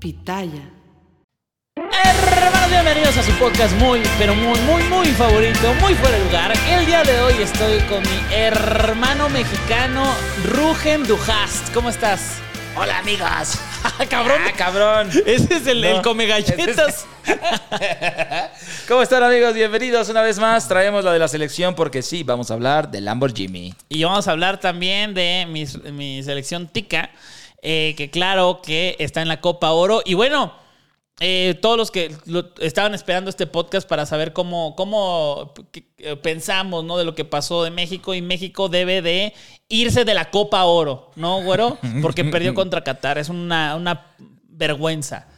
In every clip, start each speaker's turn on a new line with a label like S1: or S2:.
S1: Pitaya.
S2: Hermanos, bienvenidos a su podcast muy, pero muy, muy, muy favorito, muy fuera de lugar. El día de hoy estoy con mi hermano mexicano, Rugen Dujast. ¿Cómo estás?
S3: Hola amigos.
S2: cabrón.
S3: Ah, cabrón.
S2: Ese es el,
S3: No,
S2: el come galletas.
S3: ¿Cómo están amigos? Bienvenidos una vez más. Traemos la de la selección porque sí, vamos a hablar de Lamborghini.
S2: Y vamos a hablar también de mi, mi selección tica, eh, que claro que está en la Copa Oro. Y bueno, eh, todos los que lo- estaban esperando este podcast para saber cómo, cómo pensamos ¿no? de lo que pasó de México, y México debe de irse de la Copa Oro, ¿no, güero? Porque perdió contra Qatar. Es una, una vergüenza.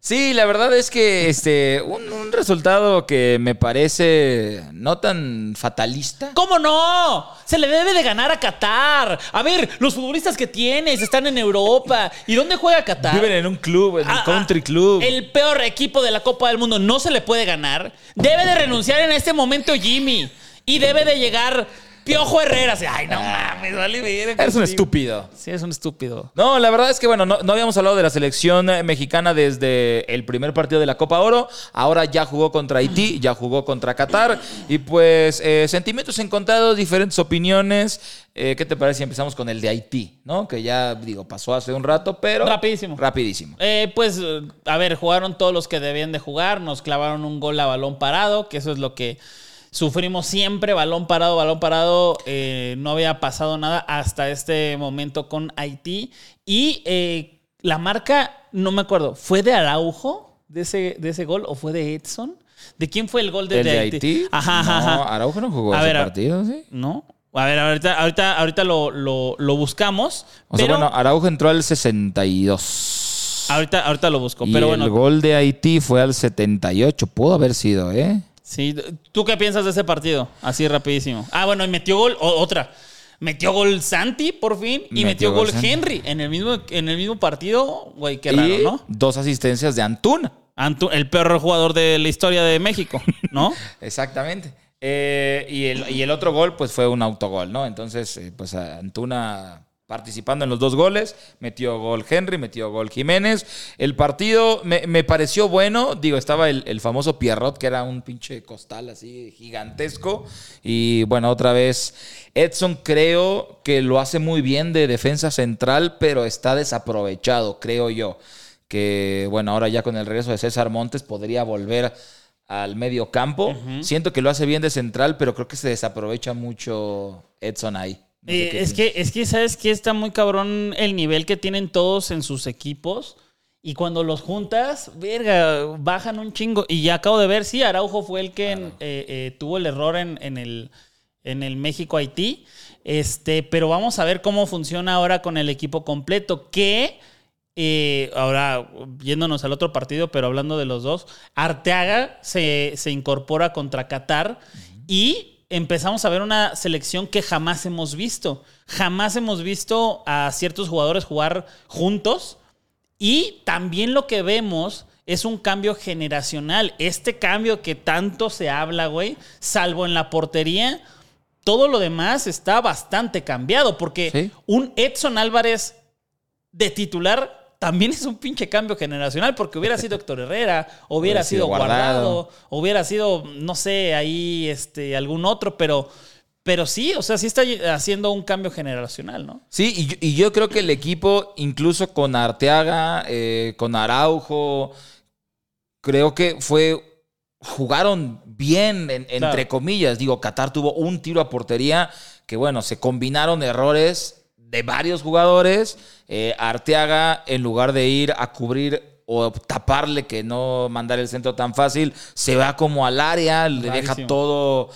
S3: Sí, la verdad es que este un, un resultado que me parece no tan fatalista.
S2: ¿Cómo no? Se le debe de ganar a Qatar. A ver, los futbolistas que tienes están en Europa. ¿Y dónde juega Qatar?
S3: Viven en un club, en
S2: Ah,
S3: el country
S2: ah,
S3: club.
S2: El peor equipo de la Copa del Mundo no se le puede ganar. Debe de renunciar en este momento Jimmy. Y debe de llegar Piojo Herrera. Así, Ay, no mames, vale verga
S3: Eres un
S2: contigo".
S3: estúpido.
S2: Sí, es un estúpido.
S3: No, la verdad es que, bueno, no, no habíamos hablado de la selección eh, mexicana desde el primer partido de la Copa Oro. Ahora ya jugó contra Haití, ya jugó contra Qatar. Y pues, eh, sentimientos encontrados, diferentes opiniones. Eh, ¿Qué te parece si empezamos con el de Haití? ¿No? Que ya, digo, pasó hace un rato, pero.
S2: Rapidísimo.
S3: Rapidísimo.
S2: Eh, pues, a ver, jugaron todos los que debían de jugar. Nos clavaron un gol a balón parado, que eso es lo que sufrimos siempre. Balón parado, balón parado. Eh, no había pasado nada hasta este momento con Haití. Y eh, la marca, no me acuerdo, ¿fue de Araujo de ese, de ese gol o fue de Edson? ¿De quién fue el gol de,
S3: ¿El de Haití?
S2: Ajá, ajá,
S3: No,
S2: ajá.
S3: Araujo no jugó
S2: A
S3: ese
S2: ver,
S3: partido, ¿sí?
S2: ¿No? A ver, ahorita, ahorita, ahorita lo, lo- lo buscamos.
S3: O sea,
S2: pero
S3: bueno, Araujo entró al 62.
S2: ahorita, ahorita lo busco.
S3: Y
S2: pero
S3: el
S2: bueno,
S3: gol de Haití fue al 78. Pudo haber sido, ¿eh?
S2: Sí, ¿tú qué piensas de ese partido? Así rapidísimo. Ah, bueno, y metió gol, o- otra. Metió gol Santi por fin y metió,
S3: Metió
S2: gol
S3: Santi.
S2: Henry en el mismo, en el mismo partido. Güey, qué
S3: y
S2: raro, ¿no?
S3: dos asistencias de Antuna.
S2: Antu- el peor jugador de la historia de México, ¿no?
S3: Exactamente. Eh, y, el, y el otro gol, pues fue un autogol, ¿no? Entonces, eh, pues Antuna participando en los dos goles, metió gol Henry, metió gol Jiménez. El partido me, me pareció bueno, digo, estaba el, el famoso Pierrot, que era un pinche costal así gigantesco. Y bueno, otra vez, Edson creo que lo hace muy bien de defensa central, pero está desaprovechado, creo yo. Que bueno, ahora ya con el regreso de César Montes podría volver al medio campo. Siento que lo hace bien de central, pero creo que se desaprovecha mucho Edson ahí. No sé
S2: Eh, es, que, es que, ¿sabes qué? Está muy cabrón el nivel que tienen todos en sus equipos. Y cuando los juntas, verga, bajan un chingo. Y ya acabo de ver, sí, Araujo fue el que eh, eh, tuvo el error en, en el, en el México-Haití. Este, pero vamos a ver cómo funciona ahora con el equipo completo. Que eh, ahora, yéndonos al otro partido, pero hablando de los dos, Arteaga se, se incorpora contra Qatar y empezamos a ver una selección que jamás hemos visto. Jamás hemos visto a ciertos jugadores jugar juntos. Y también lo que vemos es un cambio generacional. Este cambio que tanto se habla, güey, salvo en la portería, todo lo demás está bastante cambiado. Porque
S3: Sí.
S2: un Edson Álvarez de titular también es un pinche cambio generacional, porque hubiera sido Héctor Herrera, hubiera sido
S3: sido
S2: Guardado,
S3: Guardado.
S2: hubiera sido, no sé, ahí este, algún otro, pero Pero sí, o sea, sí está haciendo un cambio generacional, ¿no?
S3: Sí, y yo, y yo creo que el equipo, incluso con Arteaga, eh, con Araujo, creo que fue. Jugaron bien, en-
S2: Claro.
S3: entre comillas. Digo, Qatar tuvo un tiro a portería que, bueno, se combinaron errores de varios jugadores. Eh, Arteaga, en lugar de ir a cubrir o taparle que no mandar el centro tan fácil, se va como al área, le deja todo,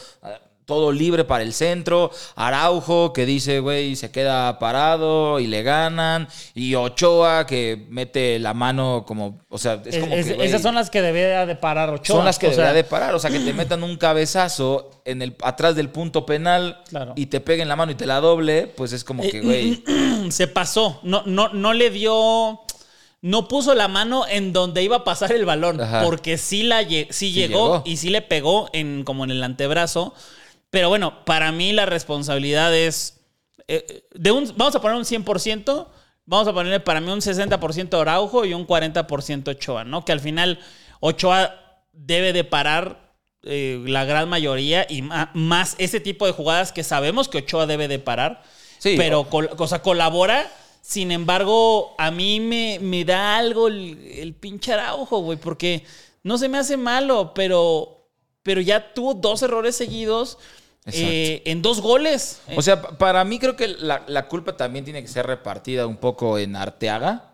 S3: todo libre para el centro. Araujo que dice, güey, se queda parado y le ganan. Y Ochoa que mete la mano como, o sea, es como
S2: Es-
S3: que,
S2: esas son las que debería de parar Ochoa.
S3: son las que
S2: sea,
S3: debería de parar. O sea, que te metan un cabezazo en el, atrás del punto penal
S2: Claro.
S3: y te peguen la mano y te la doble, pues es como que, güey.
S2: se pasó. No, no, no le dio. No puso la mano en donde iba a pasar el balón.
S3: Ajá.
S2: Porque sí, la, Sí llegó,
S3: llegó.
S2: y sí le pegó en, como en el antebrazo. Pero bueno, para mí la responsabilidad es. eh, de un, vamos a poner un 100%. Vamos a ponerle para mí un 60% Araujo y un 40% Ochoa, ¿no? Que al final Ochoa debe de parar eh, la gran mayoría y más ese tipo de jugadas que sabemos que Ochoa debe de parar.
S3: Sí,
S2: pero
S3: o-
S2: col- o sea, colabora. Sin embargo, a mí me, me da algo el, el pinche Araujo, güey, porque no se me hace malo, pero, pero ya tuvo dos errores seguidos eh, en dos goles.
S3: O sea, pa- para mí creo que la, la culpa también tiene que ser repartida un poco en Arteaga.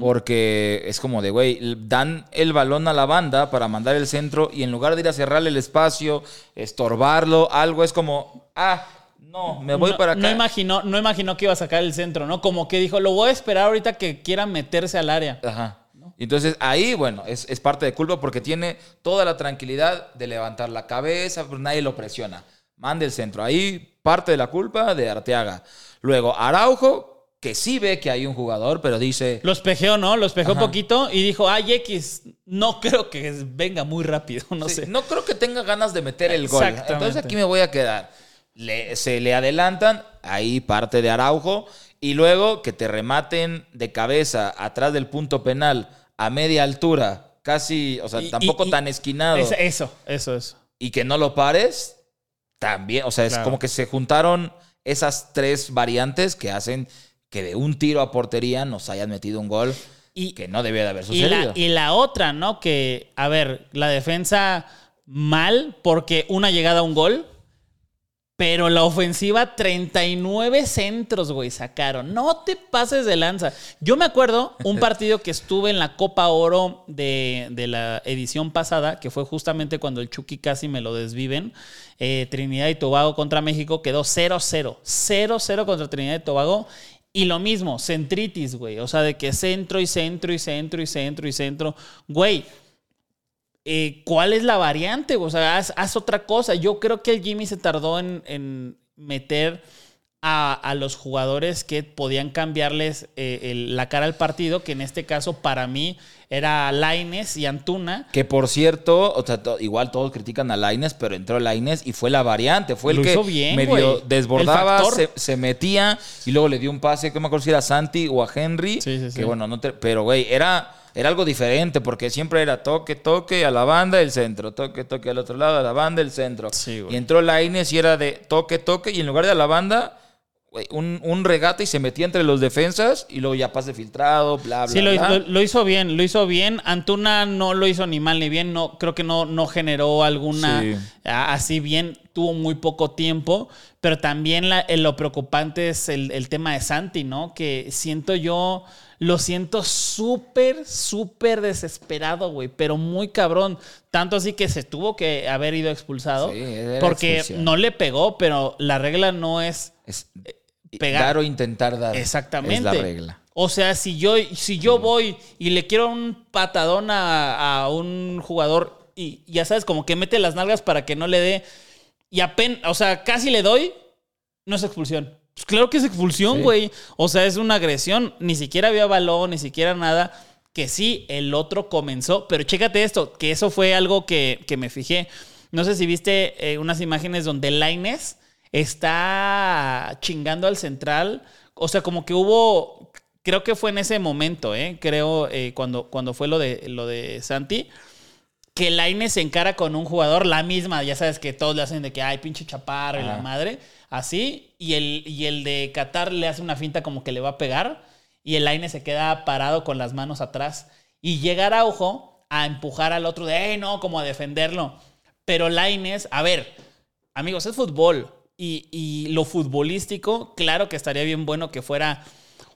S3: Porque es como de, güey, dan el balón a la banda para mandar el centro y en lugar de ir a cerrarle el espacio, estorbarlo, algo, es como, ah, no, me voy
S2: no,
S3: para acá.
S2: No imaginó, no imaginó que iba a sacar el centro, ¿no? Como que dijo, lo voy a esperar ahorita que quiera meterse al área.
S3: Ajá. Entonces ahí, bueno, es, es parte de culpa porque tiene toda la tranquilidad de levantar la cabeza, pero nadie lo presiona. Mande el centro. Ahí parte de la culpa de Arteaga. Luego Araujo, que sí ve que hay un jugador, pero dice,
S2: Lo espejeó, ¿no? Lo espejeó
S3: Ajá.
S2: poquito y dijo, ay, X, no creo que venga muy rápido, no
S3: Sí,
S2: sé.
S3: no creo que tenga ganas de meter el gol. Entonces aquí me voy a quedar. Le- se le adelantan, ahí parte de Araujo, y luego que te rematen de cabeza atrás del punto penal a media altura, casi, o sea,
S2: Y-
S3: tampoco
S2: y-
S3: tan esquinado,
S2: Es- eso, eso, eso.
S3: y que no lo pares, también, o sea, es
S2: Claro.
S3: como que se juntaron esas tres variantes que hacen que de un tiro a portería nos hayan metido un gol
S2: Y-
S3: que no debía de haber
S2: Y
S3: sucedido.
S2: la, y la otra, ¿no? Que, a ver, la defensa mal porque una llegada a un gol, pero la ofensiva 39 centros, güey, sacaron. No te pases de lanza. Yo me acuerdo un partido que estuve en la Copa Oro de, de la edición pasada, que fue justamente cuando el Chucky casi me lo desviven. Eh, Trinidad y Tobago contra México quedó 0-0. 0-0 contra Trinidad y Tobago. Y lo mismo, centritis, güey. O sea, de que centro y centro y centro y centro y centro. Güey, eh, ¿cuál es la variante? O sea, haz, haz otra cosa. Yo creo que el Jimmy se tardó en, en meter a, a los jugadores que podían cambiarles eh, el- la cara al partido, que en este caso para mí era Laines y Antuna.
S3: Que por cierto, o sea, to- igual todos critican a Laines, pero entró Laines y fue la variante, fue el
S2: Lo
S3: que
S2: bien,
S3: medio.
S2: El
S3: desbordaba, se, se metía y luego le dio un pase, que no me acuerdo si era a Santi o a Henry,
S2: Sí, sí, sí.
S3: que bueno, no te- pero güey, era, era algo diferente porque siempre era toque, toque a la banda, el centro, toque, toque al otro lado, a la banda, el centro.
S2: Sí,
S3: y entró Laines y era de toque, toque y en lugar de a la banda... Un, un regate y se metía entre los defensas y luego ya pase filtrado, bla, bla,
S2: Sí, lo,
S3: bla.
S2: lo- lo hizo bien, lo hizo bien. Antuna no lo hizo ni mal ni bien, no, creo que no, no generó alguna
S3: Sí.
S2: así bien, tuvo muy poco tiempo, pero también la- eh, lo preocupante es el, el tema de Santi, ¿no? Que siento yo, lo siento súper, súper desesperado, güey, pero muy cabrón. Tanto así que se tuvo que haber ido expulsado,
S3: Sí,
S2: porque
S3: expulsión.
S2: no le pegó, pero la regla no es
S3: Es-
S2: pegar.
S3: Dar o intentar dar.
S2: Exactamente.
S3: Es la regla.
S2: O sea, si yo, si yo voy y le quiero un patadón a, a un jugador y ya sabes, como que mete las nalgas para que no le dé y apenas, o sea, casi le doy, no es expulsión. Pues claro que es expulsión,
S3: Sí.
S2: güey. O sea, es una agresión. Ni siquiera había balón, ni siquiera nada. Que sí, el otro comenzó. Pero chécate esto, que eso fue algo que, que me fijé. No sé si viste eh, unas imágenes donde Laines está chingando al central. O sea, como que hubo. Creo que fue en ese momento, ¿eh? Creo, eh, cuando, cuando fue lo de, lo de Santi. que Laines se encara con un jugador, la misma, ya sabes que todos le hacen de que, ay, pinche chaparro y la madre, así, y el, y el de Qatar le hace una finta como que le va a pegar, y el Laines se queda parado con las manos atrás, y llega Araujo a empujar al otro de, hey, no, como a defenderlo. Pero Laines, a ver, amigos, es fútbol, y, y lo futbolístico, claro que estaría bien bueno que fuera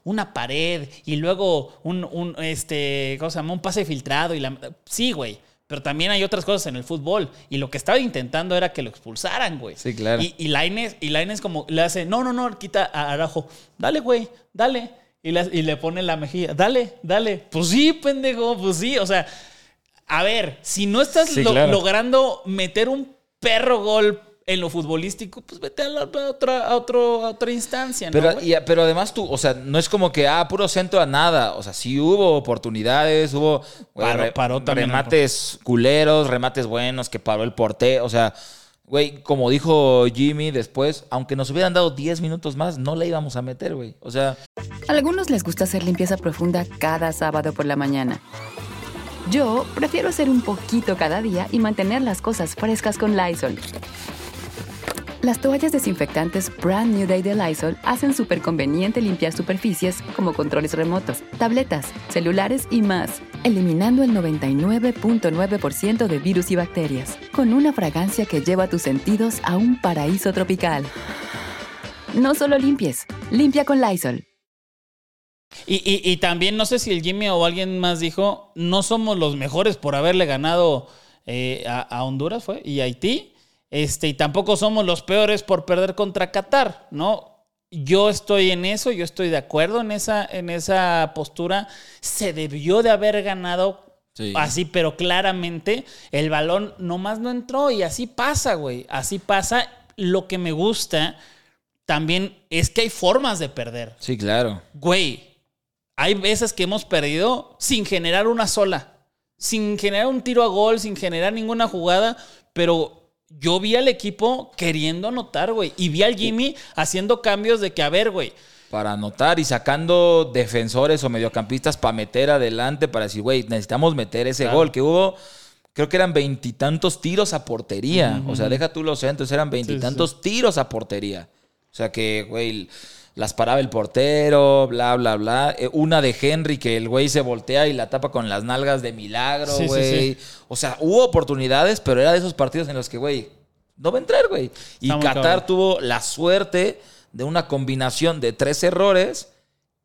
S2: una pared y luego un, un, este, ¿cómo se llama? Un pase filtrado y la... Sí, güey. Pero también hay otras cosas en el fútbol. Y lo que estaba intentando era que lo expulsaran, güey.
S3: Sí, claro.
S2: Y, y Lainez, y Lainez como le hace, no, no, no, quita a Arajo. Dale, güey, dale. Y le, y le pone la mejilla, dale, dale. Pues sí, pendejo, pues sí. O sea, a ver, si no estás
S3: Sí,
S2: lo-
S3: claro.
S2: logrando meter un perro gol en lo futbolístico, pues vete a, la- a otra, a, otro, a otra instancia, ¿no?
S3: Pero, y- pero además tú, o sea, no es como que, ah, puro centro a nada. O sea, sí hubo oportunidades, hubo güey,
S2: Paró-
S3: re-
S2: paró también el
S3: remates culeros, remates buenos que paró el portero. O sea, güey, como dijo Jimmy después, aunque nos hubieran dado 10 minutos más, no la íbamos a meter, güey. O sea,
S4: A algunos les gusta hacer limpieza profunda cada sábado por la mañana. Yo prefiero hacer un poquito cada día y mantener las cosas frescas con Lysol. Las toallas desinfectantes Brand New Day de Lysol hacen súper conveniente limpiar superficies como controles remotos, tabletas, celulares y más, eliminando el 99.9% de virus y bacterias, con una fragancia que lleva tus sentidos a un paraíso tropical. No solo limpies, limpia con Lysol.
S2: Y, y- también, no sé si el Jimmy o alguien más dijo, no somos los mejores por haberle ganado eh, a, a Honduras, ¿fue? Y Haití. Este, y tampoco somos los peores por perder contra Qatar, ¿no? Yo estoy en eso, yo estoy de acuerdo en esa, en esa postura. Se debió de haber ganado
S3: Sí.
S2: así, pero claramente el balón nomás no entró y así pasa, güey. Así pasa. Lo que me gusta también es que hay formas de perder.
S3: sí, claro.
S2: Güey, hay veces que hemos perdido sin generar una sola, sin generar un tiro a gol, sin generar ninguna jugada, pero yo vi al equipo queriendo anotar, güey, y vi al Jimmy haciendo cambios de que, a ver, güey,
S3: Para anotar y sacando defensores o mediocampistas para meter adelante, para decir, güey, necesitamos meter ese
S2: Claro.
S3: gol que hubo. Creo que eran veintitantos tiros a portería. O sea, deja tú los centros, eran veintitantos tiros a portería. O sea que, güey, las paraba el portero, bla, bla, bla. Eh, Una de Henry que el güey se voltea y la tapa con las nalgas de milagro,
S2: Sí,
S3: güey.
S2: sí.
S3: O sea, hubo oportunidades, pero era de esos partidos en los que, güey, no va a entrar, güey. Y Qatar
S2: cabrón.
S3: tuvo la suerte de una combinación de tres errores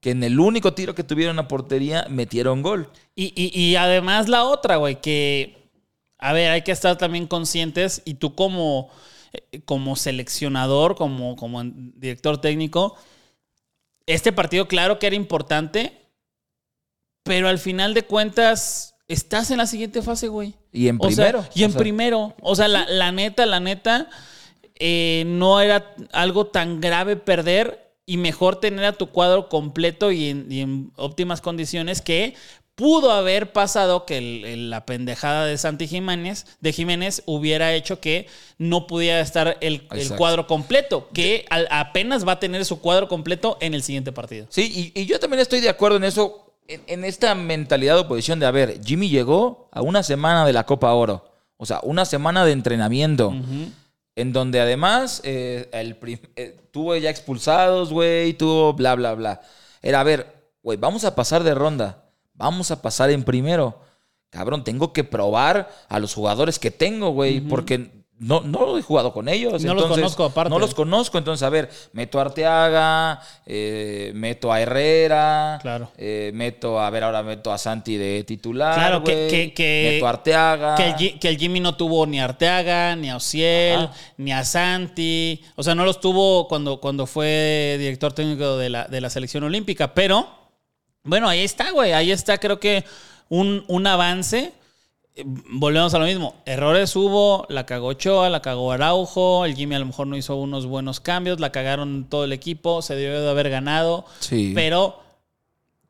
S3: que en el único tiro que tuvieron a portería metieron gol.
S2: Y, y- y además la otra, güey, que, a ver, hay que estar también conscientes y tú como, eh, como seleccionador, como, como director técnico, este partido claro que era importante, pero al final de cuentas estás en la siguiente fase, güey.
S3: Y en
S2: O sea,
S3: primero.
S2: y
S3: o
S2: en
S3: sea,
S2: primero. O sea, la, la neta, la neta, eh, no era algo tan grave perder y mejor tener a tu cuadro completo y en, y en óptimas condiciones que pudo haber pasado que el- el- la pendejada de Santi Jiménez, de Jiménez hubiera hecho que no pudiera estar el, cuadro completo, que al- apenas va a tener su cuadro completo en el siguiente partido.
S3: Sí, y, y yo también estoy de acuerdo en eso, en, en esta mentalidad o posición de, a ver, Jimmy llegó a una semana de la Copa Oro. O sea, una semana de entrenamiento. En donde además eh, el eh, tuvo ya expulsados, güey, tuvo bla, bla, bla. Era, a ver, güey, vamos a pasar de ronda. Vamos a pasar en primero. Cabrón, tengo que probar a los jugadores que tengo, güey, porque no, no he jugado con ellos.
S2: No los conozco aparte.
S3: No los conozco, entonces, a ver, meto a Arteaga, eh, meto a Herrera,
S2: Claro.
S3: eh, meto, a ver, ahora meto a Santi de titular,
S2: Claro, que- que- que-
S3: meto a Arteaga.
S2: Que el, que el Jimmy no tuvo ni a Arteaga, ni a Ociel,
S3: Ajá.
S2: ni a Santi. O sea, no los tuvo cuando, cuando fue director técnico de la, de la selección olímpica. Pero, bueno, ahí está, güey. Ahí está, creo que un, un avance. Eh, Volvemos a lo mismo. Errores hubo, la cagó Ochoa, la cagó Araujo, el Jimmy a lo mejor no hizo unos buenos cambios, la cagaron todo el equipo, se debió de haber ganado.
S3: Sí.
S2: Pero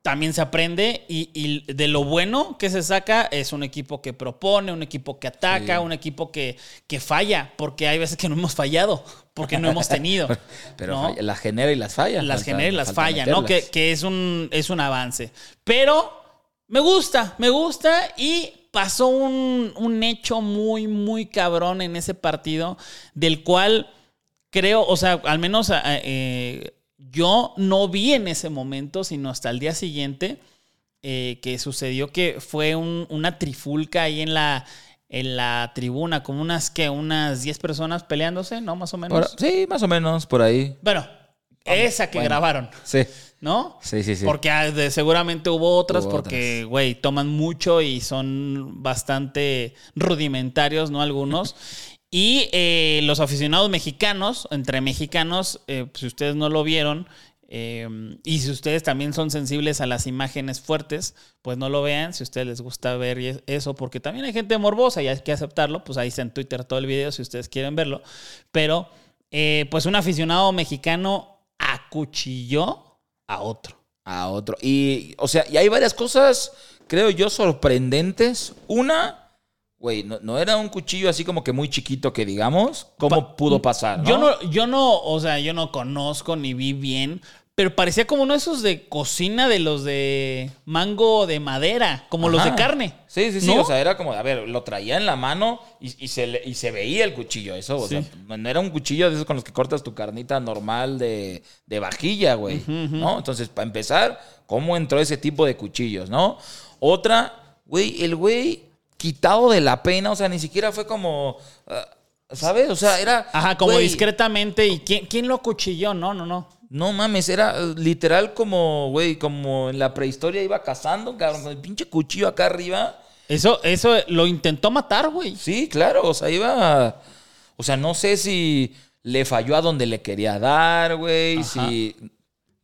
S2: también se aprende y, y de lo bueno que se saca es un equipo que propone, un equipo que ataca,
S3: Sí.
S2: un equipo que, que falla, porque hay veces que no hemos fallado, porque no hemos tenido.
S3: Pero las genera y las falla.
S2: las
S3: Falta-
S2: genera y las falla, ¿no? Que, que es, un, es un avance. Pero me gusta, me gusta y pasó un, un hecho muy, muy cabrón en ese partido, del cual creo, o sea, al menos eh, yo no vi en ese momento, sino hasta el día siguiente, eh, que sucedió que fue un- una trifulca ahí en la, en la tribuna, como unas, que Unas 10 personas peleándose, ¿no? Más o menos.
S3: Por- sí, más o menos, por ahí.
S2: Bueno, esa que
S3: bueno.
S2: grabaron,
S3: Sí.
S2: ¿no?
S3: Sí, sí, sí.
S2: Porque ah, seguramente hubo otras
S3: Hubo
S2: porque, güey, toman mucho y son bastante rudimentarios, ¿no? Algunos. Y eh, los aficionados mexicanos, entre mexicanos, eh, si ustedes no lo vieron, eh, y si ustedes también son sensibles a las imágenes fuertes, pues no lo vean. Si a ustedes les gusta ver eso, porque también hay gente morbosa y hay que aceptarlo, pues ahí está en Twitter todo el video si ustedes quieren verlo. Pero, pues un aficionado mexicano acuchilló a otro.
S3: a otro. Y, o sea, y hay varias cosas, creo yo, sorprendentes. Una, güey, no, no era un cuchillo así como que muy chiquito que digamos. ¿Cómo
S2: Pa-
S3: pudo pasar? ¿no?
S2: Yo no, yo no, o sea, yo no conozco ni vi bien, pero parecía como uno de esos de cocina de los de mango de madera, como los de carne.
S3: Sí, sí, sí.
S2: ¿No?
S3: O sea, era como, a ver, lo traía en la mano y, y se, le- y se veía el cuchillo. Eso, o
S2: Sí.
S3: sea, no era un cuchillo de esos con los que cortas tu carnita normal de, de vajilla, güey. ¿No? Entonces, para empezar, ¿cómo entró ese tipo de cuchillos, no? Otra, güey, el güey quitado de la pena, o sea, ni siquiera fue como. ah, ¿Sabes? O sea, era.
S2: Ajá, como discretamente. ¿Y quién, quién lo acuchilló? No, no, no.
S3: No mames, era eh, literal como, güey, como en la prehistoria iba cazando, cabrón, con el pinche cuchillo acá arriba.
S2: Eso, eso lo intentó matar, güey.
S3: Sí, claro, o sea, iba. O sea, no sé si le falló a donde le quería dar, güey, si.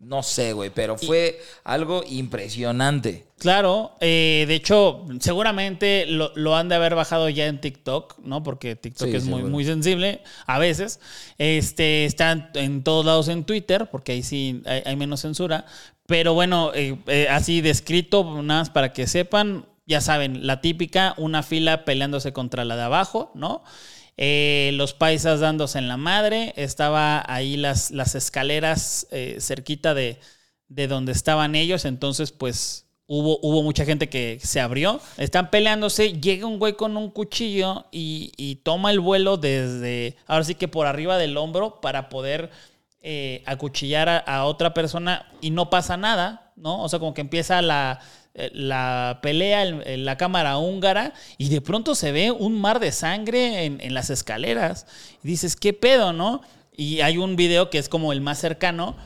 S3: No sé, güey, pero fue algo impresionante.
S2: Claro, eh, de hecho, seguramente lo, lo han de haber bajado ya en TikTok, ¿no? Porque TikTok
S3: Sí,
S2: es muy,
S3: seguro.
S2: muy sensible a veces. Este, está en, en todos lados en Twitter, porque ahí sí hay, hay menos censura. Pero bueno, eh, eh, así descrito, nada más para que sepan, ya saben, la típica, una fila peleándose contra la de abajo, ¿no? Eh, los paisas dándose en la madre, estaba ahí las, las escaleras eh, cerquita de, de donde estaban ellos, entonces pues hubo, hubo mucha gente que se abrió, están peleándose, llega un güey con un cuchillo y, y toma el vuelo desde, ahora sí que por arriba del hombro para poder eh, acuchillar a, a otra persona y no pasa nada, ¿no? O sea, como que empieza la, la pelea en, la cámara húngara y de pronto se ve un mar de sangre en, en las escaleras. Y dices, ¿qué pedo, no? Y hay un video que es como el más cercano.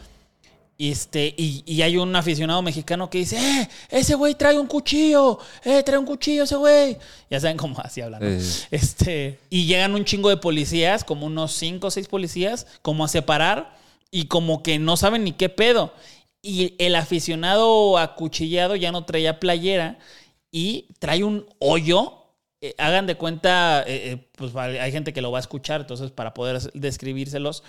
S2: Y, este, y, y hay un aficionado mexicano que dice, ¡eh! Ese güey trae un cuchillo, ¡eh! Trae un cuchillo ese güey. Ya saben cómo así hablan. ¿no?
S3: Sí.
S2: Este, y llegan un chingo de policías, como unos cinco o seis policías, como a separar y como que no saben ni qué pedo. Y el aficionado acuchillado ya no traía playera y trae un hoyo. Eh, hagan de cuenta, eh, eh, pues hay gente que lo va a escuchar, entonces para poder describírselos.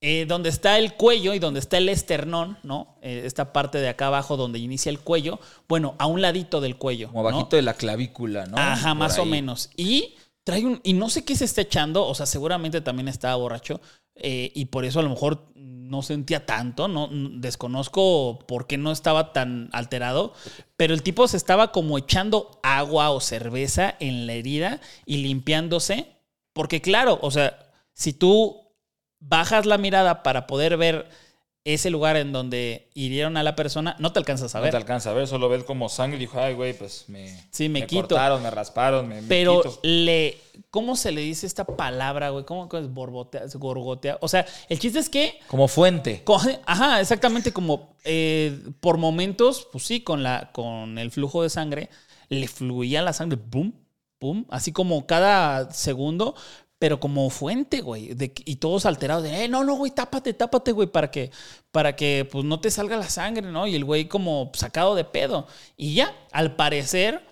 S2: Eh, donde está el cuello y donde está el esternón, ¿no? Esta parte de acá abajo donde inicia el cuello, bueno, a un ladito del cuello.
S3: Como
S2: ¿no?
S3: abajito de la clavícula, ¿no?
S2: Ajá,
S3: Por
S2: más o menos. Y trae un. Y no sé qué se está echando. O sea, seguramente también estaba borracho. eh, y por eso a lo mejor no sentía tanto. No desconozco por qué no estaba tan alterado. Pero el tipo se estaba como echando agua o cerveza en la herida y limpiándose. Porque, claro, o sea, si tú bajas la mirada para poder ver ese lugar en donde hirieron a la persona, no te alcanzas a
S3: No
S2: ver.
S3: te alcanza a ver, solo ves como sangre y dijo, ay, güey, pues me,
S2: Sí, me quito.
S3: cortaron, me rasparon, me, me
S2: Pero
S3: quito".
S2: le. ¿Cómo se le dice esta palabra, güey? ¿Cómo es borbotea, gorgotea? O sea, el chiste es que.
S3: Como fuente.
S2: Ajá, exactamente como eh, por momentos, pues sí, con, la, con el flujo de sangre, le fluía la sangre, boom, boom, así como cada segundo, pero como fuente, güey. de y todos alterados de, eh, no, no, güey, tápate, tápate, güey, para que, para que pues no te salga la sangre, ¿no? Y el güey como sacado de pedo. Y ya, al parecer,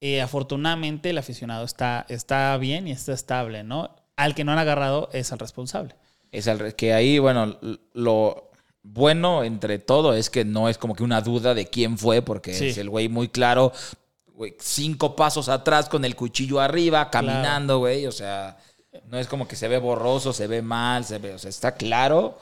S2: eh, afortunadamente el aficionado está, está bien y está estable, ¿no? Al que no han agarrado es al responsable.
S3: Es al que ahí, bueno, lo bueno entre todo es que no es como que una duda de quién fue, porque
S2: Sí.
S3: es el güey muy claro, güey, cinco pasos atrás con el cuchillo arriba, caminando, güey, o sea, no es como que se ve borroso, se ve mal, se ve, o sea, está claro.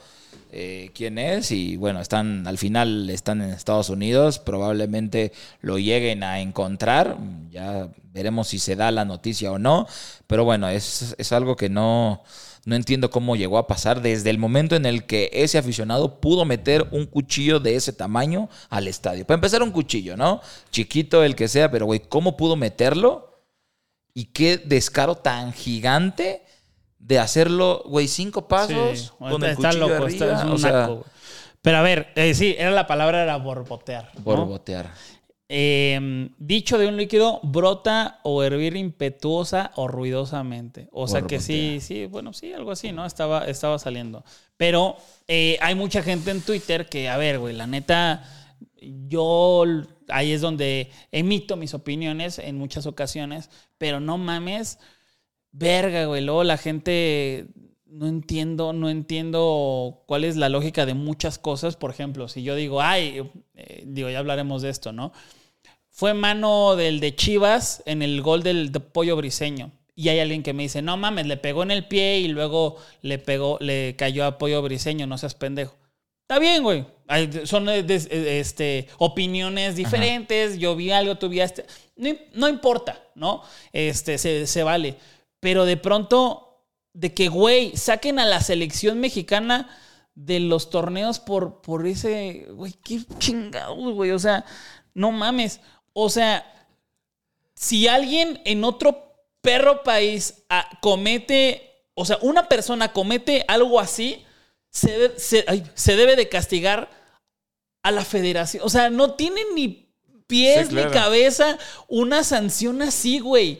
S3: eh, quién es y bueno, están al final están en Estados Unidos, probablemente lo lleguen a encontrar, ya veremos si se da la noticia o no, pero bueno, es, es algo que no, no entiendo cómo llegó a pasar desde el momento en el que ese aficionado pudo meter un cuchillo de ese tamaño al estadio. Para empezar, un cuchillo, ¿no? Chiquito, el que sea, pero güey, ¿cómo pudo meterlo? Y qué descaro tan gigante de hacerlo, güey, cinco pasos
S2: Sí,
S3: con el
S2: está
S3: cuchillo
S2: loco, está-
S3: arriba,
S2: es un
S3: o sea,
S2: naco, güey. Pero a ver, eh, sí, era la palabra, era borbotear. ¿no?
S3: borbotear.
S2: Eh, dicho de un líquido, brota o hervir impetuosa o ruidosamente. O sea que sí, sí, bueno, sí, algo así, ¿no? Estaba, estaba saliendo. Pero eh, hay mucha gente en Twitter que, a ver, güey, la neta, yo ahí es donde emito mis opiniones en muchas ocasiones, pero no mames, verga, güey. Luego la gente no entiendo, no entiendo cuál es la lógica de muchas cosas. Por ejemplo, si yo digo, ay, eh, digo, ya hablaremos de esto, ¿no? Fue mano del de Chivas en el gol del de pollo briseño. Y hay alguien que me dice, no mames, le pegó en el pie y luego le pegó, le cayó a pollo briseño, no seas pendejo. Está bien, güey. Son eh, eh, este, opiniones diferentes. Yo vi algo, tú vi este. No, no importa, ¿no? Este, se, se vale. Pero de pronto, de que, güey, saquen a la selección mexicana de los torneos por, por ese. Güey, qué chingados, güey. O sea, no mames. O sea, si alguien en otro perro país ah, comete, o sea, una persona comete algo así, se, se- ay, se debe de castigar a la federación. O sea, no tiene ni pies
S3: Sí, claro.
S2: ni cabeza una sanción así, güey.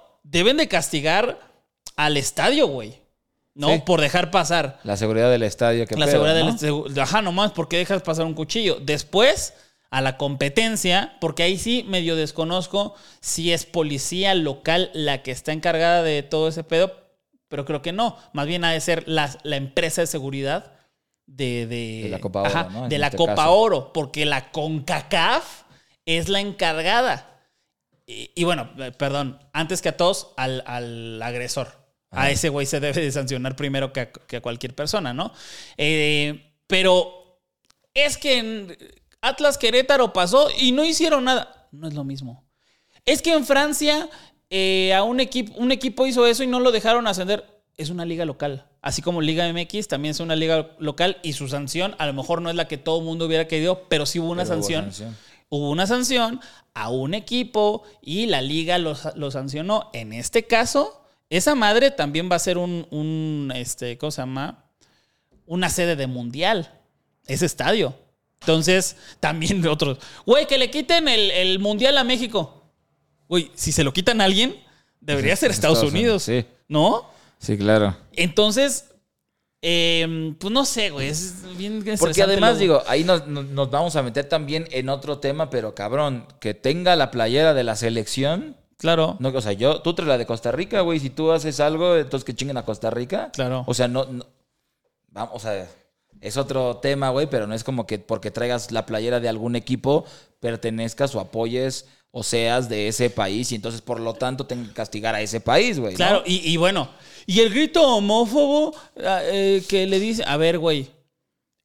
S2: deben de castigar al estadio, güey. ¿No?
S3: Sí.
S2: Por dejar pasar.
S3: La seguridad del estadio, que
S2: la seguridad del segu- Ajá, nomás porque dejas pasar un cuchillo. Después, a la competencia, porque ahí sí medio desconozco si es policía local la que está encargada de todo ese pedo, pero creo que no. Más bien ha de ser la, la empresa de seguridad de, de,
S3: De la Copa Oro,
S2: Ajá,
S3: ¿no?
S2: De la
S3: este
S2: Copa
S3: caso.
S2: Oro, porque la CONCACAF es la encargada. Y, y bueno, eh, perdón, antes que a todos, al, al agresor. A ese güey se debe de sancionar primero que a, que a cualquier persona, ¿no? Eh, pero es que en Atlas Querétaro pasó y no hicieron nada. No es lo mismo. Es que en Francia eh, a un, equipo un equipo hizo eso y no lo dejaron ascender. Es una liga local. Así como Liga MX también es una liga local y su sanción a lo mejor no es la que todo el mundo hubiera querido, pero sí hubo una
S3: Pero hubo
S2: sanción. Hubo una sanción a un equipo y la liga lo, lo sancionó. En este caso, esa madre también va a ser un, un este, ¿cómo se llama? Una sede de mundial. Ese estadio. Entonces, también de otros. Güey, que le quiten el, el mundial a México. Güey, si se lo quitan a alguien, debería ser Estados,
S3: Estados
S2: Unidos.
S3: Unidos, sí.
S2: ¿No?
S3: Sí, claro.
S2: Entonces, eh, pues no sé, güey. Es bien
S3: Porque además,
S2: lo-
S3: digo, ahí nos vamos a meter también en otro tema, pero cabrón, que tenga la playera de la selección.
S2: Claro.
S3: No, o sea, yo, tú traes la de Costa Rica, güey. Si tú haces algo, entonces que chinguen a Costa Rica.
S2: Claro.
S3: O sea, no. no- vamos, o sea, es otro tema, güey, pero no es como que porque traigas la playera de algún equipo, pertenezcas o apoyes o seas de ese país y entonces, por lo tanto, tengan que castigar a ese país, güey. ¿no?
S2: Claro, y, y bueno, y el grito homófobo ah, eh, que le dice, a ver, güey,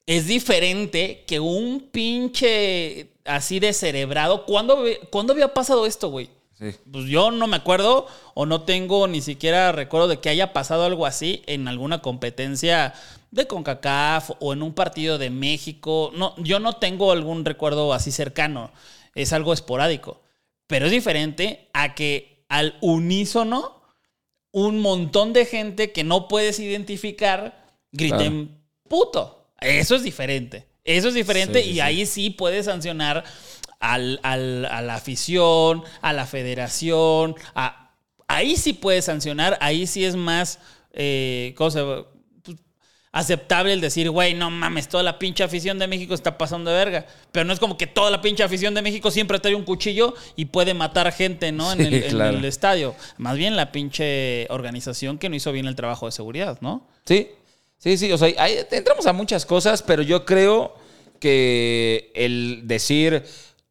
S2: es diferente que un pinche así de cerebrado. ¿Cuándo, ¿cuándo había pasado esto, güey?
S3: Sí.
S2: Pues yo no me acuerdo o no tengo ni siquiera recuerdo de que haya pasado algo así en alguna competencia de CONCACAF o en un partido de México. No, yo no tengo algún recuerdo así cercano. Es algo esporádico. Pero es diferente a que al unísono un montón de gente que no puedes identificar griten puto. Eso es diferente. Eso es diferente
S3: sí,
S2: y
S3: sí.
S2: ahí sí puedes sancionar al- al- a la afición, a la federación. a- ahí sí puedes sancionar, ahí sí es más eh, cosa. Aceptable el decir, güey, no mames, toda la pinche afición de México está pasando de verga. Pero no es como que toda la pinche afición de México siempre trae un cuchillo y puede matar gente, ¿no? En, el, en el estadio. Más bien la pinche organización que no hizo bien el trabajo de seguridad, ¿no?
S3: Sí, sí, sí. O sea, ahí entramos a muchas cosas, pero yo creo que el decir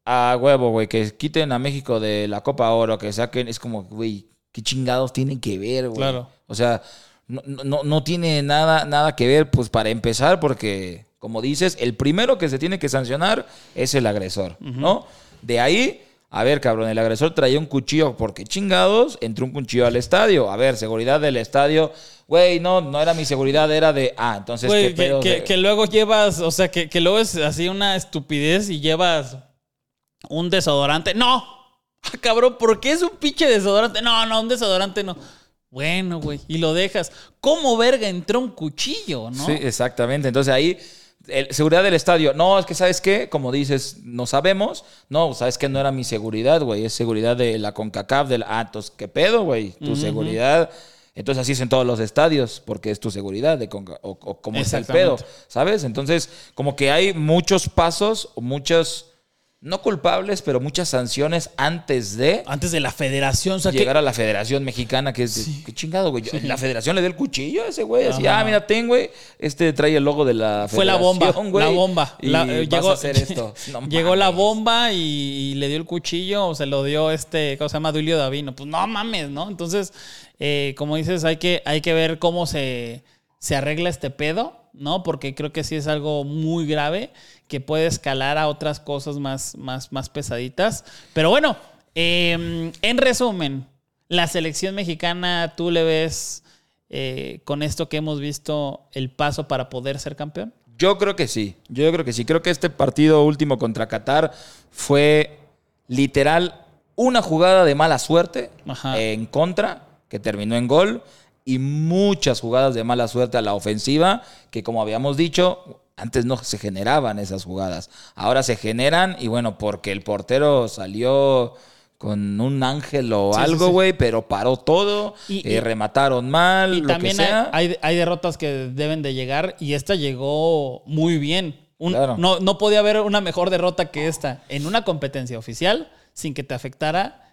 S3: a huevo, güey, que quiten a México de la Copa Oro, que saquen, es como, güey, ¿qué chingados tienen que ver, güey?
S2: Claro.
S3: O sea, no, no, no tiene nada, nada que ver, pues para empezar, porque, como dices, el primero que se tiene que sancionar es el agresor, ¿no? De ahí. A ver, cabrón, el agresor traía un cuchillo porque chingados entró un cuchillo al estadio. A ver, seguridad del estadio. Güey, no, no era mi seguridad, era de. Ah, entonces,
S2: Güey,
S3: ¿qué
S2: que,
S3: pedo?
S2: que-
S3: de-
S2: que luego llevas, o sea, que, que luego es así una estupidez y llevas un desodorante. No, Ah, cabrón, ¿por qué es un pinche desodorante? No, no, un desodorante no. Bueno, güey, y lo dejas. ¿Cómo verga entró un cuchillo, no?
S3: Sí, exactamente. Entonces ahí, el- seguridad del estadio. No, es que, ¿sabes qué? Como dices, no sabemos. No, ¿sabes qué? No era mi seguridad, güey. Es seguridad de la CONCACAF, del. Ah, entonces, ¿qué pedo, güey? Tu seguridad. Entonces así es en todos los estadios, porque es tu seguridad de Conca- o, o cómo está el pedo. ¿sabes? Entonces, como que hay muchos pasos, o muchos, no culpables, pero muchas sanciones antes de
S2: Antes de la federación, o sea, que-
S3: llegar a la Federación Mexicana, que es, qué chingado, güey. La Federación le dio el cuchillo a ese güey. Así, ah, mira, ten, güey. Este trae el logo de la
S2: Fue la bomba,
S3: Federación, güey,
S2: la bomba.
S3: Y
S2: La- eh,
S3: vas
S2: llegó,
S3: a hacer esto. No
S2: llegó la bomba y, y le dio el cuchillo, o se lo dio este, ¿cómo se llama? Duilio Davino. Pues no mames, ¿no? Entonces, eh, como dices, hay que, hay que ver cómo se, se arregla este pedo, ¿no? Porque creo que sí es algo muy grave que puede escalar a otras cosas más, más, más pesaditas. Pero bueno, eh, en resumen, la selección mexicana, ¿tú le ves eh, con esto que hemos visto el paso para poder ser campeón?
S3: Yo creo que sí. Yo creo que sí. Creo que este partido último contra Qatar fue literal una jugada de mala suerte
S2: Ajá.
S3: en contra, que terminó en gol, y muchas jugadas de mala suerte a la ofensiva, que como habíamos dicho, antes no se generaban esas jugadas. Ahora se generan, y bueno, porque el portero salió con un ángel o
S2: Sí,
S3: algo,
S2: sí.
S3: güey, pero paró todo,
S2: Y-
S3: eh,
S2: y-
S3: remataron mal,
S2: Y
S3: lo
S2: también
S3: que
S2: hay,
S3: sea.
S2: hay, hay derrotas que deben de llegar y esta llegó muy bien. Un-
S3: Claro.
S2: no, no podía haber una mejor derrota que esta en una competencia oficial sin que te afectara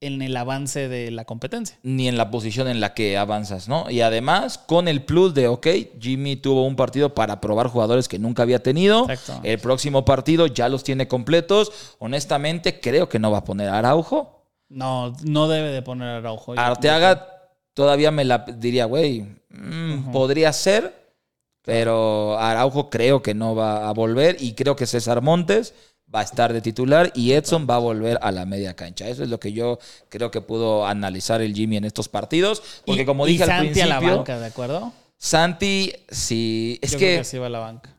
S2: en el avance de la competencia.
S3: ni en la posición en la que avanzas, ¿no? Y además, con el plus de, ok, Jimmy tuvo un partido para probar jugadores que nunca había tenido.
S2: Exacto.
S3: El próximo partido ya los tiene completos. Honestamente, creo que no va a poner a Araujo.
S2: No, no debe de poner Araujo.
S3: Arteaga todavía me la diría, güey, mm, podría ser, pero Araujo creo que no va a volver y creo que César Montes va a estar de titular y Edson va a volver a la media cancha. Eso es lo que yo creo que pudo analizar el Jimmy en estos partidos, porque
S2: Y-
S3: como
S2: y
S3: dije al
S2: Santi
S3: principio,
S2: a la banca, ¿de acuerdo?
S3: Santi sí, es
S2: Yo
S3: que,
S2: creo que sí va a la banca.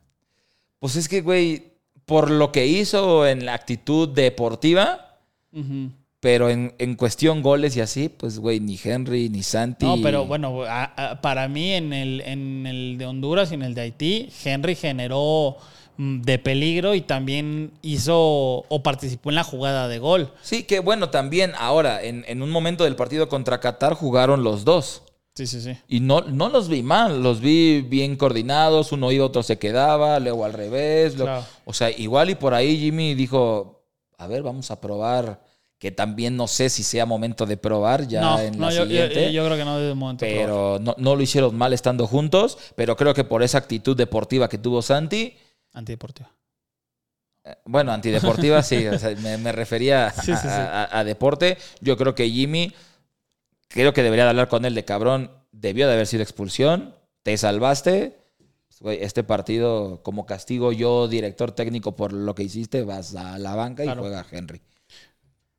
S3: pues es que güey, por lo que hizo en la actitud deportiva, pero en, en cuestión goles y así, pues güey, ni Henry ni Santi.
S2: No, pero bueno, a- a- para mí en el, en el de Honduras y en el de Haití, Henry generó de peligro y también hizo o participó en la jugada de gol.
S3: Sí, que bueno, también ahora, en, en un momento del partido contra Qatar jugaron los dos.
S2: Sí, sí, sí.
S3: Y no, no los vi mal, los vi bien coordinados, uno iba, otro se quedaba, luego al revés. O sea, igual y por ahí Jimmy dijo, a ver, vamos a probar, que también no sé si sea momento de probar ya
S2: no,
S3: en
S2: no,
S3: la
S2: yo, yo-
S3: siguiente.
S2: yo creo que no el momento. probar.
S3: pero no, no lo hicieron mal estando juntos, pero creo que por esa actitud deportiva que tuvo Santi,
S2: Antideportiva.
S3: eh, bueno, antideportiva sí, o sea, me, me refería a,
S2: Sí, sí, sí.
S3: a- a- a deporte. Yo creo que Jimmy, creo que debería de hablar con él de cabrón, debió de haber sido expulsión, te salvaste. Güey, Este partido, como castigo yo, director técnico, por lo que hiciste, vas a la banca
S2: Claro.
S3: y juega Henry.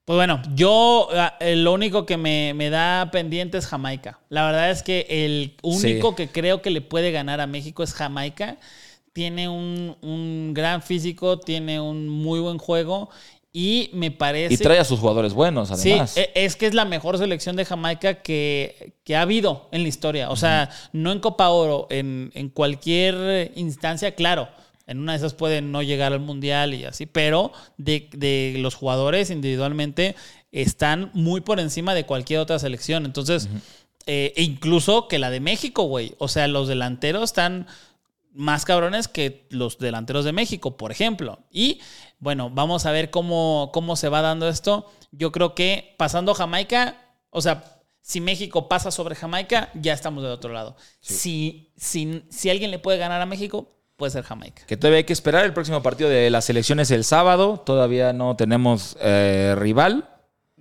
S2: Pues bueno, yo ah, lo único que me, me da pendiente es Jamaica. La verdad es que el único que creo que le puede ganar a México es Jamaica. Tiene un, un gran físico, tiene un muy buen juego y me parece...
S3: Y trae a sus jugadores buenos, además.
S2: Sí, e- es que es la mejor selección de Jamaica que, que ha habido en la historia. O sea, no en Copa Oro, en, en cualquier instancia, claro. En una de esas pueden no llegar al Mundial y así, pero de, de los jugadores individualmente están muy por encima de cualquier otra selección. Entonces, eh, e incluso que la de México, güey. O sea, los delanteros están más cabrones que los delanteros de México, por ejemplo. Y bueno, vamos a ver cómo, cómo se va dando esto. Yo creo que pasando Jamaica, o sea, si México pasa sobre Jamaica, ya estamos del otro lado. Si, si, si alguien le puede ganar a México, puede ser Jamaica.
S3: Que todavía hay que esperar. El próximo partido de las elecciones el sábado. Todavía no tenemos eh, rival.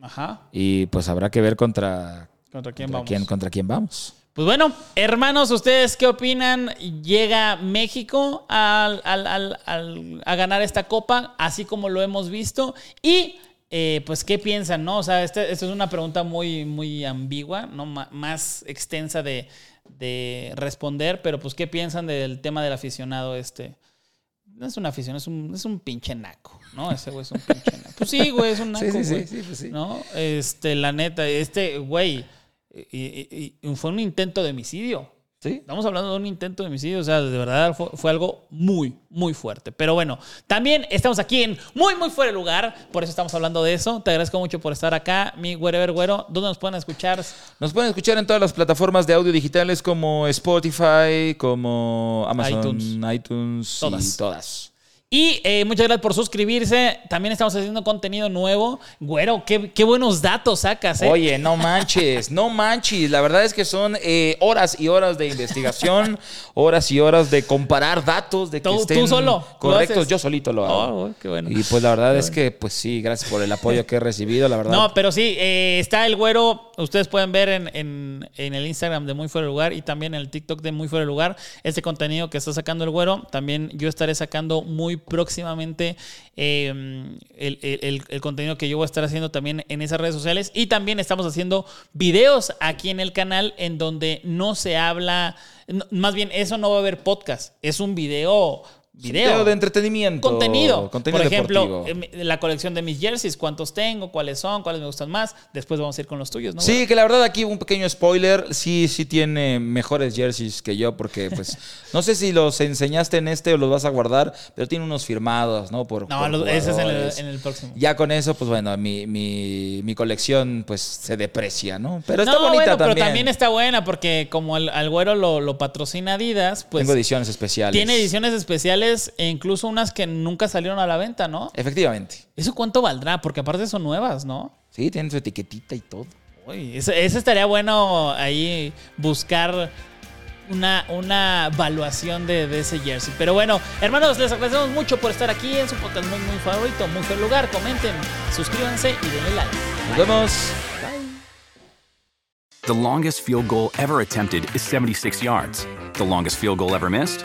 S2: Ajá.
S3: Y pues habrá que ver contra,
S2: ¿Contra quién
S3: contra
S2: vamos?
S3: quién, contra quién vamos.
S2: Pues bueno, hermanos, ¿ustedes qué opinan? ¿Llega México al- al- a ganar esta copa, así como lo hemos visto? Y, eh, pues, ¿qué piensan? no? O sea, este- esta es una pregunta muy, muy ambigua, ¿no? Más extensa de, de responder, pero pues, ¿qué piensan del tema del aficionado este? No es una afición, es un, es un pinche naco, ¿no? Ese güey es un pinche naco. Pues sí, güey, es un naco,
S3: Sí, sí, sí,
S2: güey.
S3: sí, pues sí.
S2: ¿No? Este, la neta, este güey y- y- y fue un intento de homicidio.
S3: ¿Sí?
S2: Estamos hablando de un intento de homicidio, o sea, de verdad fue, fue algo muy, muy fuerte. Pero bueno, también estamos aquí en muy, muy fuera de lugar, por eso estamos hablando de eso. Te agradezco mucho por estar acá, mi wherever güero. ¿Dónde nos pueden escuchar?
S3: Nos pueden escuchar en todas las plataformas de audio digitales como Spotify, como Amazon,
S2: iTunes.
S3: iTunes,
S2: Todas.
S3: y todas.
S2: Y eh, muchas gracias por suscribirse. También estamos haciendo contenido nuevo. Güero, qué, qué buenos datos sacas, ¿eh?
S3: Oye, no manches, no manches. La verdad es que son eh, horas y horas de investigación, horas y horas de comparar datos, de que
S2: ¿Tú- tú
S3: estén
S2: solo lo
S3: correctos. Yo solito lo hago.
S2: Oh, qué bueno.
S3: Y pues la verdad es que, pues sí, gracias por el apoyo que he recibido, la verdad.
S2: No, pero sí, eh, está el güero. Ustedes pueden ver en, en- en el Instagram de Muy Fuera de Lugar y también en el TikTok de Muy Fuera de Lugar este contenido que está sacando el güero. También yo estaré sacando muy próximamente eh, el, el- contenido que yo voy a estar haciendo también en esas redes sociales. Y también estamos haciendo videos aquí en el canal en donde no se habla, más bien eso no va a haber podcast, es un video. Video,
S3: Video de entretenimiento.
S2: contenido.
S3: Contenido
S2: Por ejemplo,
S3: deportivo.
S2: em, la colección de mis jerseys, cuántos tengo, cuáles son, cuáles me gustan más. Después vamos a ir con los tuyos, ¿no?
S3: Sí, que la verdad aquí un pequeño spoiler, sí, sí tiene mejores jerseys que yo, porque pues no sé si los enseñaste en este o los vas a guardar, pero tiene unos firmados, ¿no? Por,
S2: No,
S3: por
S2: los- ese es en el,
S3: jugadores.
S2: en el próximo.
S3: Ya con eso, pues bueno, mi, mi, mi colección pues se deprecia, ¿no? Pero está
S2: no,
S3: bonita
S2: bueno,
S3: también.
S2: pero también está buena porque como el, al güero lo, lo patrocina Adidas, pues
S3: Tengo ediciones especiales.
S2: tiene ediciones especiales e incluso unas que nunca salieron a la venta, ¿no?
S3: Efectivamente.
S2: ¿Eso cuánto valdrá? Porque aparte son nuevas, ¿no?
S3: Sí, tiene su etiquetita y todo.
S2: Uy, ese, ese estaría bueno ahí buscar una, una evaluación de, de ese jersey. Pero bueno, hermanos, les agradecemos mucho por estar aquí en su podcast muy, muy favorito, muy feo lugar. Comenten, suscríbanse y denle like.
S3: Nos vemos.
S5: The longest field goal ever attempted is 76 yards. The longest field goal ever missed?